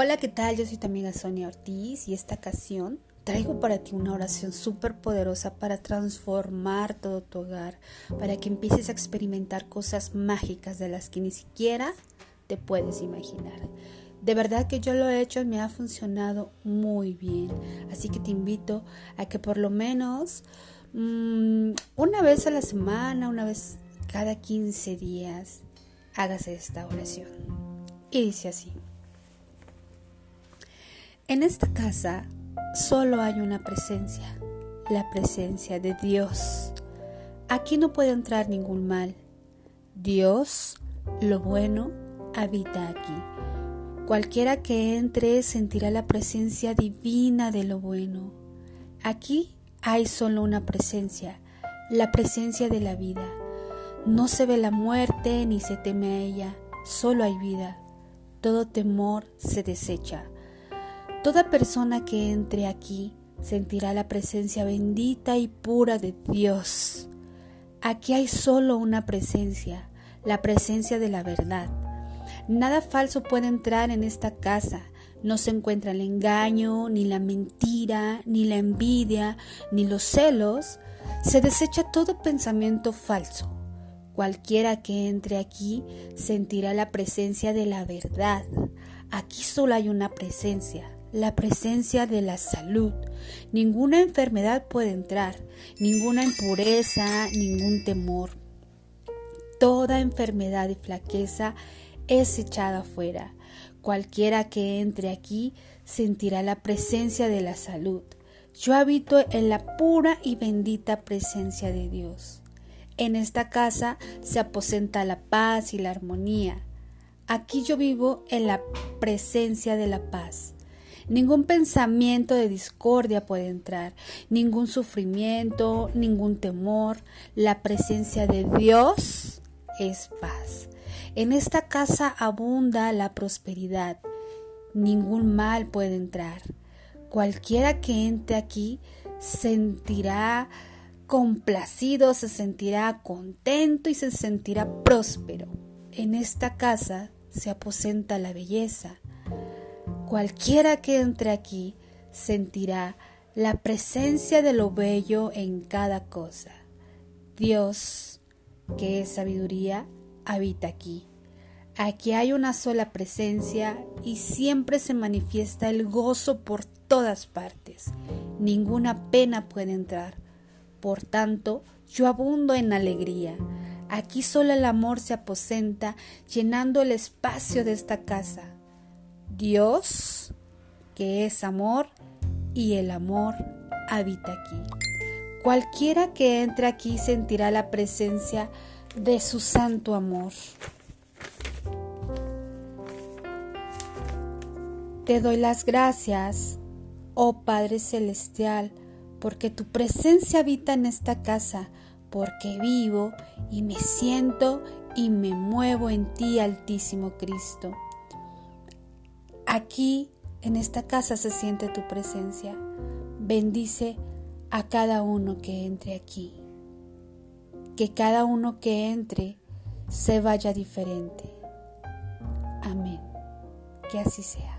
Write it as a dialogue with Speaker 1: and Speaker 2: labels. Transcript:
Speaker 1: Hola, ¿qué tal? Yo soy tu amiga Sonia Ortiz y esta ocasión traigo para ti una oración súper poderosa para transformar todo tu hogar, para que empieces a experimentar cosas mágicas de las que ni siquiera te puedes imaginar. De verdad que yo lo he hecho y me ha funcionado muy bien. Así que te invito a que por lo menos mm, una vez a la semana, una vez cada 15 días, hagas esta oración. Y dice así. En esta casa solo hay una presencia, la presencia de Dios. Aquí no puede entrar ningún mal. Dios, lo bueno, habita aquí. Cualquiera que entre sentirá la presencia divina de lo bueno. Aquí hay solo una presencia, la presencia de la vida. No se ve la muerte ni se teme a ella, solo hay vida. Todo temor se desecha. Toda persona que entre aquí sentirá la presencia bendita y pura de Dios. Aquí hay solo una presencia, la presencia de la verdad. Nada falso puede entrar en esta casa. No se encuentra el engaño, ni la mentira, ni la envidia, ni los celos. Se desecha todo pensamiento falso. Cualquiera que entre aquí sentirá la presencia de la verdad. Aquí solo hay una presencia, la presencia de la salud. Ninguna enfermedad puede entrar, ninguna impureza, ningún temor. Toda enfermedad y flaqueza es echada afuera. Cualquiera que entre aquí sentirá la presencia de la salud. Yo habito en la pura y bendita presencia de Dios. En esta casa se aposenta la paz y la armonía. Aquí yo vivo en la presencia de la paz. Ningún pensamiento de discordia puede entrar, ningún sufrimiento, ningún temor. La presencia de Dios es paz. En esta casa abunda la prosperidad. Ningún mal puede entrar. Cualquiera que entre aquí sentirá complacido, se sentirá contento y se sentirá próspero. En esta casa se aposenta la belleza, Cualquiera que entre aquí sentirá la presencia de lo bello en cada cosa. Dios, que es sabiduría, habita aquí. Aquí hay una sola presencia y siempre se manifiesta el gozo por todas partes. Ninguna pena puede entrar. Por tanto, yo abundo en alegría. Aquí solo el amor se aposenta, llenando el espacio de esta casa. Dios, que es amor, y el amor habita aquí. Cualquiera que entre aquí sentirá la presencia de su santo amor. Te doy las gracias, oh Padre Celestial, porque tu presencia habita en esta casa, porque vivo y me siento y me muevo en ti, Altísimo Cristo. Aquí, en esta casa, se siente tu presencia. Bendice a cada uno que entre aquí. Que cada uno que entre se vaya diferente. Amén. Que así sea.